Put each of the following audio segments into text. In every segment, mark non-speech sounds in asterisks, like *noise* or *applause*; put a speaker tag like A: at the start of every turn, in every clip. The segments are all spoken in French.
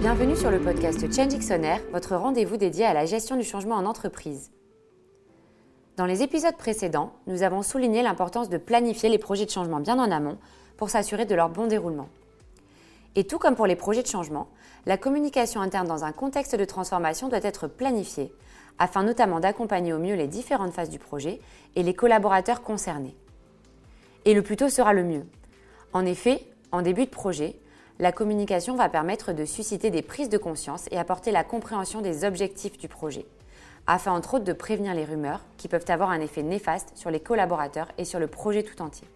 A: Bienvenue sur le podcast Change Dictionnaire, votre rendez-vous dédié à la gestion du changement en entreprise. Dans les épisodes précédents, nous avons souligné l'importance de planifier les projets de changement bien en amont pour s'assurer de leur bon déroulement. Et tout comme pour les projets de changement, la communication interne dans un contexte de transformation doit être planifiée, afin notamment d'accompagner au mieux les différentes phases du projet et les collaborateurs concernés. Et le plus tôt sera le mieux. En effet, en début de projet, la communication va permettre de susciter des prises de conscience et apporter la compréhension des objectifs du projet, afin entre autres de prévenir les rumeurs qui peuvent avoir un effet néfaste sur les collaborateurs et sur le projet tout entier.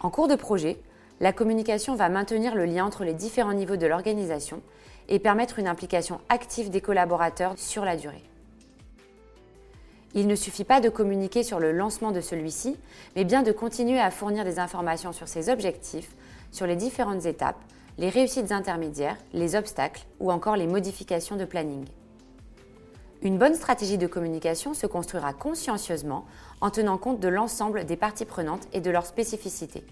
A: En cours de projet, la communication va maintenir le lien entre les différents niveaux de l'organisation et permettre une implication active des collaborateurs sur la durée. Il ne suffit pas de communiquer sur le lancement de celui-ci, mais bien de continuer à fournir des informations sur ses objectifs, sur les différentes étapes, les réussites intermédiaires, les obstacles ou encore les modifications de planning. Une bonne stratégie de communication se construira consciencieusement en tenant compte de l'ensemble des parties prenantes et de leurs spécificités.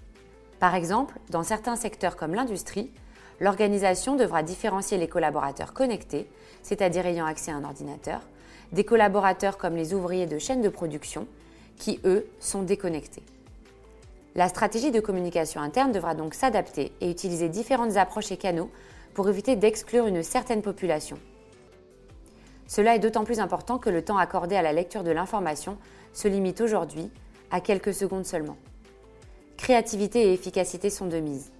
A: Par exemple, dans certains secteurs comme l'industrie, l'organisation devra différencier les collaborateurs connectés, c'est-à-dire ayant accès à un ordinateur, des collaborateurs comme les ouvriers de chaîne de production, qui eux sont déconnectés. La stratégie de communication interne devra donc s'adapter et utiliser différentes approches et canaux pour éviter d'exclure une certaine population. Cela est d'autant plus important que le temps accordé à la lecture de l'information se limite aujourd'hui à quelques secondes seulement. Créativité et efficacité sont de mise.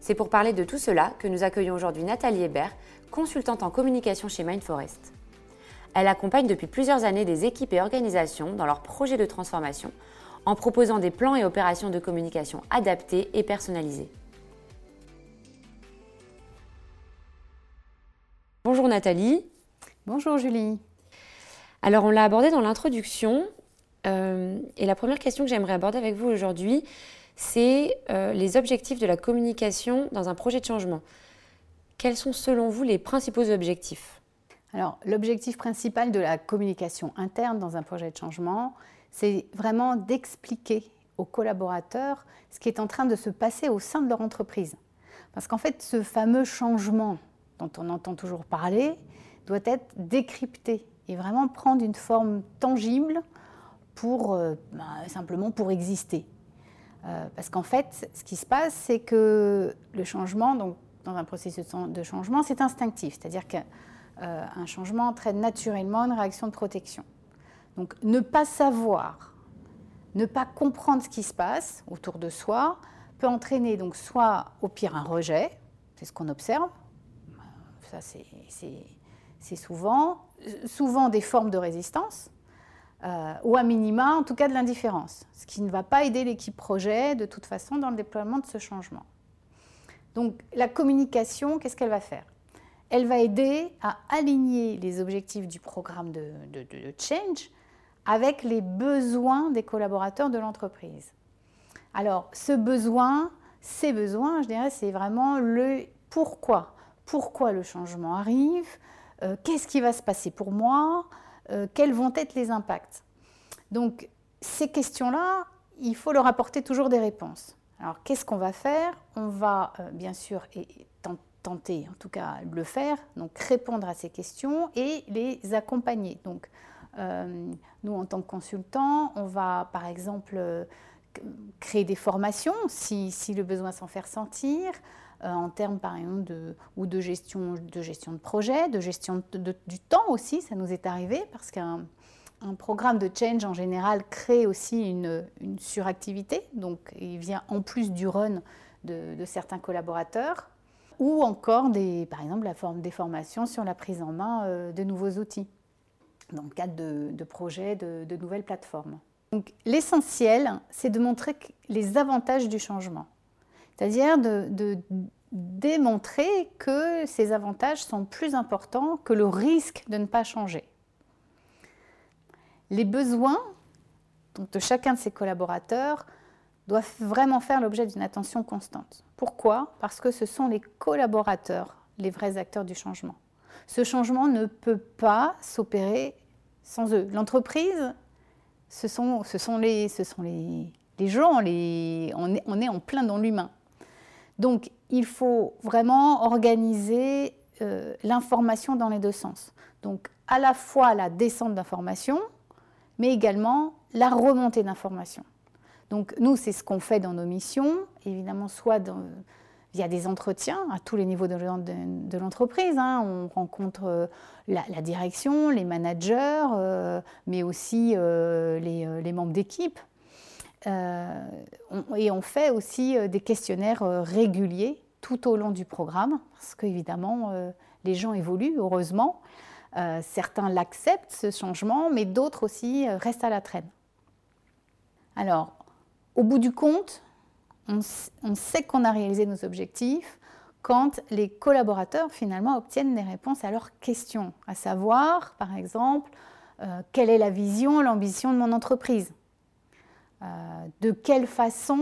A: C'est pour parler de tout cela que nous accueillons aujourd'hui Nathalie Hébert, consultante en communication chez Mindforest. Elle accompagne depuis plusieurs années des équipes et organisations dans leurs projets de transformation en proposant des plans et opérations de communication adaptés et personnalisés. Bonjour Nathalie.
B: Bonjour Julie.
A: Alors on l'a abordé dans l'introduction euh, et la première question que j'aimerais aborder avec vous aujourd'hui, c'est euh, les objectifs de la communication dans un projet de changement. Quels sont selon vous les principaux objectifs?
B: Alors l'objectif principal de la communication interne dans un projet de changement, c'est vraiment d'expliquer aux collaborateurs ce qui est en train de se passer au sein de leur entreprise. Parce qu'en fait, ce fameux changement dont on entend toujours parler doit être décrypté et vraiment prendre une forme tangible pour euh, bah, simplement pour exister. Euh, parce qu'en fait, ce qui se passe, c'est que le changement, donc, dans un processus de changement, c'est instinctif, c'est-à-dire qu'un euh, changement entraîne naturellement une réaction de protection. Donc ne pas savoir, ne pas comprendre ce qui se passe autour de soi peut entraîner donc soit au pire un rejet, c'est ce qu'on observe, ça c'est souvent, souvent des formes de résistance, euh, ou à minima en tout cas de l'indifférence, ce qui ne va pas aider l'équipe projet de toute façon dans le déploiement de ce changement. Donc la communication, qu'est-ce qu'elle va faire? Elle va aider à aligner les objectifs du programme de change avec les besoins des collaborateurs de l'entreprise. Alors, ce besoin, ces besoins, je dirais, c'est vraiment le pourquoi. Pourquoi le changement arrive? Euh, Qu'est-ce qui va se passer pour moi? Euh, Quels vont être les impacts? Donc, ces questions-là, il faut leur apporter toujours des réponses. Alors, qu'est-ce qu'on va faire? On va, euh, bien sûr, et, tenter, en tout cas, le faire, donc répondre à ces questions et les accompagner. Donc, nous, en tant que consultants, on va par exemple euh, créer des formations si, le besoin s'en fait sentir, euh, en termes par exemple de, ou de gestion, de gestion de projet, de gestion du temps aussi, ça nous est arrivé parce qu'un programme de change en général crée aussi une, suractivité, donc il vient en plus du run de, certains collaborateurs, ou encore par exemple la forme des formations sur la prise en main de nouveaux outils dans le cadre de, projets, de, nouvelles plateformes. Donc l'essentiel, c'est de montrer les avantages du changement, c'est-à-dire de, démontrer que ces avantages sont plus importants que le risque de ne pas changer. Les besoins de chacun de ces collaborateurs doivent vraiment faire l'objet d'une attention constante. Pourquoi? Parce que ce sont les collaborateurs, les vrais acteurs du changement. Ce changement ne peut pas s'opérer sans eux. L'entreprise, ce sont, les, gens, on, est, en plein dans l'humain. Donc, il faut vraiment organiser euh, l'information dans les deux sens. Donc à la fois la descente d'information, mais également la remontée d'information. Donc nous, c'est ce qu'on fait dans nos missions, évidemment, soit via des entretiens à tous les niveaux de, l'entreprise. Hein. On rencontre euh, la, direction, les managers, euh, mais aussi les, membres d'équipe. et on fait aussi des questionnaires réguliers tout au long du programme, parce qu'évidemment, euh, les gens évoluent, heureusement. Euh, certains l'acceptent, ce changement, mais d'autres aussi euh, restent à la traîne. Alors, au bout du compte, on, sait qu'on a réalisé nos objectifs quand les collaborateurs finalement obtiennent des réponses à leurs questions, à savoir, par exemple, quelle est la vision, l'ambition de mon entreprise? De quelle façon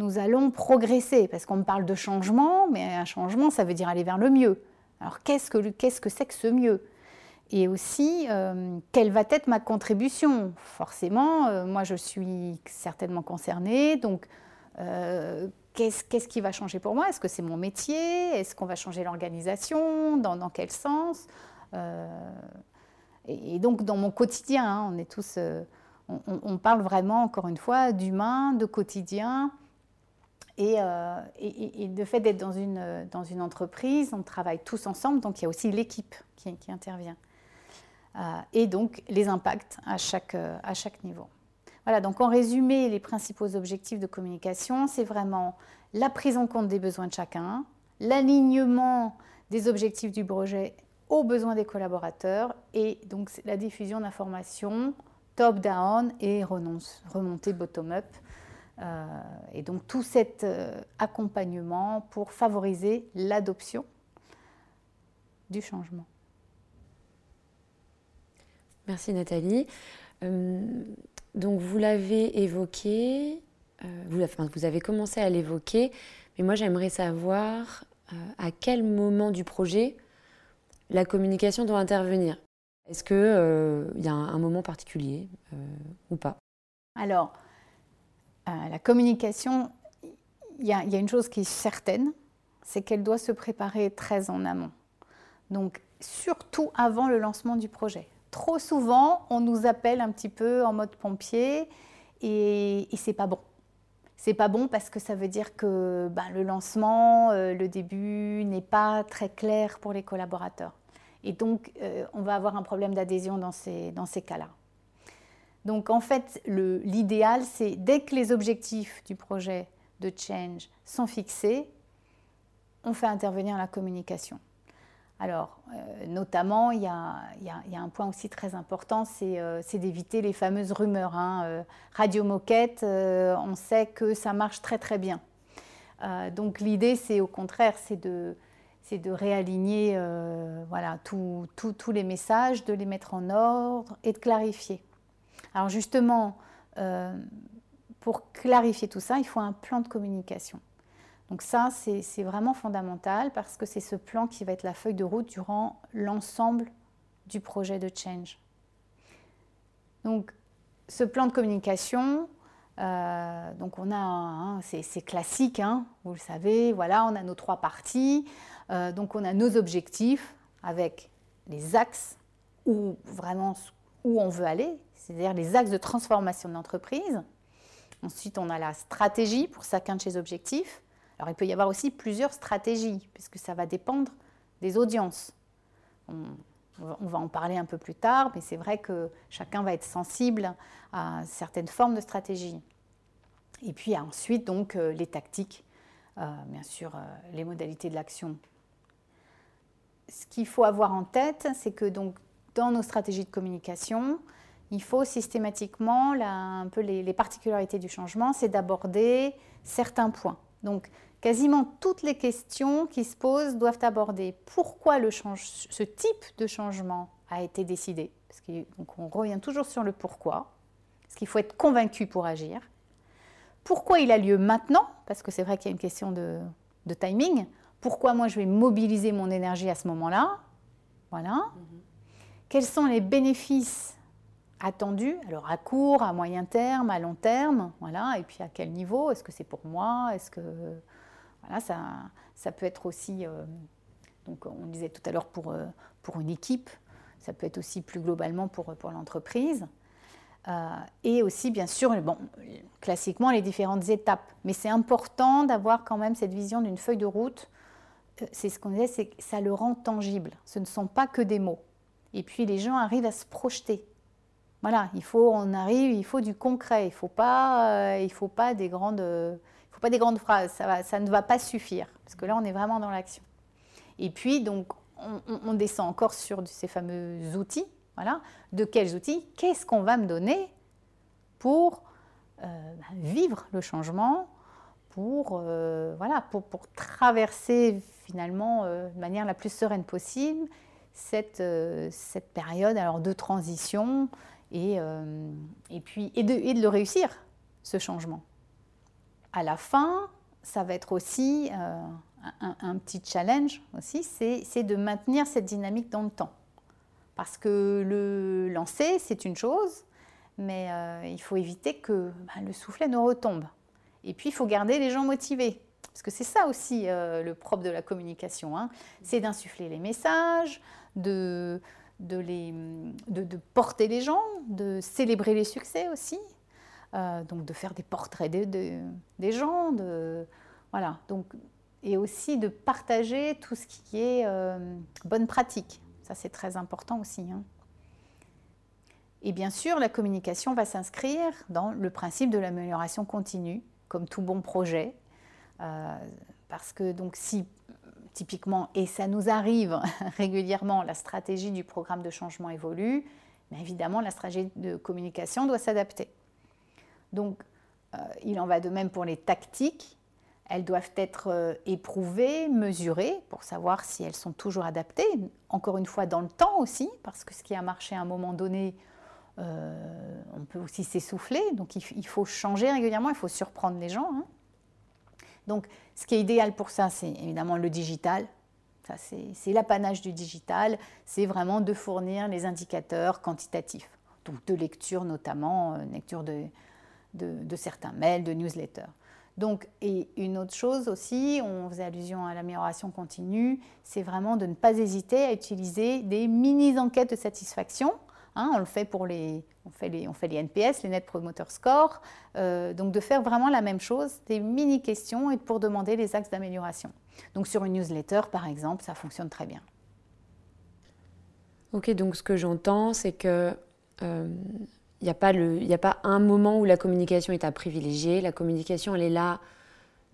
B: nous allons progresser, parce qu'on me parle de changement, mais un changement, ça veut dire aller vers le mieux. Alors qu'est-ce que c'est -ce que, ce mieux? Et aussi, euh, quelle va être ma contribution? Forcément, euh, moi je suis certainement concernée, donc euh, qu'est-ce qui va changer pour moi? Est-ce que c'est mon métier? Est-ce qu'on va changer l'organisation? Dans, quel sens? Et, donc dans mon quotidien, hein, on est tous... on, parle vraiment, encore une fois, d'humain, de quotidien, euh, et, de fait d'être dans une, entreprise, on travaille tous ensemble, donc il y a aussi l'équipe qui, intervient. Euh, et donc les impacts à chaque niveau. Voilà, donc en résumé, les principaux objectifs de communication, c'est vraiment la prise en compte des besoins de chacun, l'alignement des objectifs du projet aux besoins des collaborateurs et donc la diffusion d'informations top-down et remontée bottom-up euh, et donc tout cet euh, accompagnement pour favoriser l'adoption du changement.
A: Merci Nathalie. Euh, donc vous l'avez évoqué, vous, vous, avez commencé à l'évoquer, mais moi j'aimerais savoir à quel moment du projet la communication doit intervenir. Est-ce qu'il y a un, moment particulier ou pas?
B: Alors, euh, la communication, il y, a une chose qui est certaine, c'est qu'elle doit se préparer très en amont. Donc, surtout avant le lancement du projet. Trop souvent, on nous appelle un petit peu en mode pompier et, et c'est pas bon. C'est pas bon parce que ça veut dire que ben, le lancement, euh, le début n'est pas très clair pour les collaborateurs. Et donc, euh, on va avoir un problème d'adhésion dans ces, dans ces cas-là. Donc en fait, l'idéal, c'est dès que les objectifs du projet de change sont fixés, on fait intervenir la communication. Alors, euh, notamment, il y, a, un point aussi très important, c'est euh, d'éviter les fameuses rumeurs. Hein. Euh, radio moquette, on sait que ça marche très très bien. donc l'idée, c'est au contraire, c'est de, réaligner voilà, tous les messages, de les mettre en ordre et de clarifier. Alors justement, pour clarifier tout ça, il faut un plan de communication. Donc ça, c'est vraiment fondamental parce que c'est ce plan qui va être la feuille de route durant l'ensemble du projet de change. Donc ce plan de communication, euh, c'est classique, hein, vous le savez, voilà, on a nos trois parties. Euh, donc on a nos objectifs avec les axes où vraiment où on veut aller, c'est-à-dire les axes de transformation de l'entreprise. Ensuite, on a la stratégie pour chacun de ces objectifs. Alors, il peut y avoir aussi plusieurs stratégies, puisque ça va dépendre des audiences. On, va en parler un peu plus tard, mais c'est vrai que chacun va être sensible à certaines formes de stratégie. Et puis ensuite, donc, euh, les tactiques, euh, bien sûr, euh, les modalités de l'action. Ce qu'il faut avoir en tête, c'est que donc, dans nos stratégies de communication, il faut systématiquement, un peu les, particularités du changement, c'est d'aborder certains points. Donc, quasiment toutes les questions qui se posent doivent aborder pourquoi le ce type de changement a été décidé. Parce donc on revient toujours sur le pourquoi, parce qu'il faut être convaincu pour agir. Pourquoi il a lieu maintenant? Parce que c'est vrai qu'il y a une question de, de, timing. Pourquoi moi je vais mobiliser mon énergie à ce moment-là? Voilà. Mm-hmm. Quels sont les bénéfices attendu, alors à court, à moyen terme, à long terme, voilà, et puis à quel niveau, est-ce que c'est pour moi, est-ce que Voilà, ça, peut être aussi, donc on disait tout à l'heure pour, pour une équipe, ça peut être aussi plus globalement pour, pour l'entreprise. et aussi, bien sûr, classiquement, les différentes étapes. Mais c'est important d'avoir quand même cette vision d'une feuille de route. C'est ce qu'on disait, c'est ça le rend tangible. Ce ne sont pas que des mots. Et puis les gens arrivent à se projeter. Voilà, il faut, on arrive, il faut du concret. Il faut pas, euh, faut pas des grandes, faut pas des grandes phrases. Ça, ne va pas suffire parce que là, on est vraiment dans l'action. Et puis donc, on, descend encore sur ces fameux outils. Voilà, de quels outils? Qu'est-ce qu'on va me donner pour euh, vivre le changement, pour euh, voilà, pour, traverser finalement de manière la plus sereine possible cette, cette période alors de transition et, euh, et, puis, et, de, et de le réussir, ce changement. À la fin, ça va être aussi euh, un, petit challenge aussi, c'est de maintenir cette dynamique dans le temps. Parce que le lancer, c'est une chose, mais euh, il faut éviter que bah, le soufflet ne retombe. Et puis, il faut garder les gens motivés. Parce que c'est ça aussi le propre de la communication. Hein. C'est d'insuffler les messages, de, de, les, de, porter les gens, de célébrer les succès aussi, euh, donc de faire des portraits des gens, de, voilà, donc, et aussi de partager tout ce qui est euh, bonne pratique. Ça, c'est très important aussi. Hein. Et bien sûr, la communication va s'inscrire dans le principe de l'amélioration continue, comme tout bon projet. Euh, parce que donc si typiquement, et ça nous arrive *laughs* régulièrement, la stratégie du programme de changement évolue, mais évidemment, la stratégie de communication doit s'adapter. Donc, euh, il en va de même pour les tactiques. Elles doivent être euh, éprouvées, mesurées, pour savoir si elles sont toujours adaptées. Encore une fois, dans le temps aussi, parce que ce qui a marché à un moment donné, euh, on peut aussi s'essouffler. Donc, il, faut changer régulièrement, il faut surprendre les gens. Hein. Donc, ce qui est idéal pour ça, c'est évidemment le digital. Ça, c'est l'apanage du digital. C'est vraiment de fournir les indicateurs quantitatifs, donc de lecture notamment, euh, lecture de, de, certains mails, de newsletters. Donc, et une autre chose aussi, on faisait allusion à l'amélioration continue, c'est vraiment de ne pas hésiter à utiliser des mini-enquêtes de satisfaction Hein, on le fait pour les, on fait les, on fait les NPS, les Net Promoter Score. Euh, donc de faire vraiment la même chose, des mini questions et pour demander les axes d'amélioration. Donc sur une newsletter par exemple, ça fonctionne très bien.
A: Ok, donc ce que j'entends, c'est que il euh, n'y a, a pas un moment où la communication est à privilégier. La communication, elle est là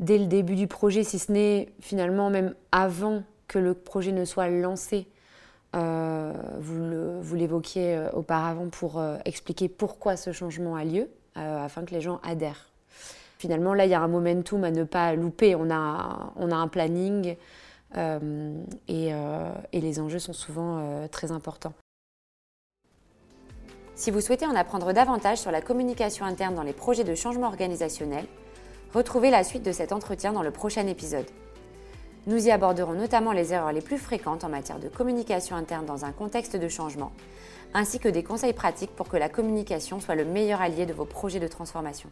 A: dès le début du projet, si ce n'est finalement même avant que le projet ne soit lancé. Euh, vous l'évoquiez euh, auparavant pour euh, expliquer pourquoi ce changement a lieu, afin que les gens adhèrent. Finalement, là, il y a un momentum à ne pas louper. On a, on a un planning et, et, les enjeux sont souvent très importants. Si vous souhaitez en apprendre davantage sur la communication interne dans les projets de changement organisationnel, retrouvez la suite de cet entretien dans le prochain épisode. Nous y aborderons notamment les erreurs les plus fréquentes en matière de communication interne dans un contexte de changement, ainsi que des conseils pratiques pour que la communication soit le meilleur allié de vos projets de transformation.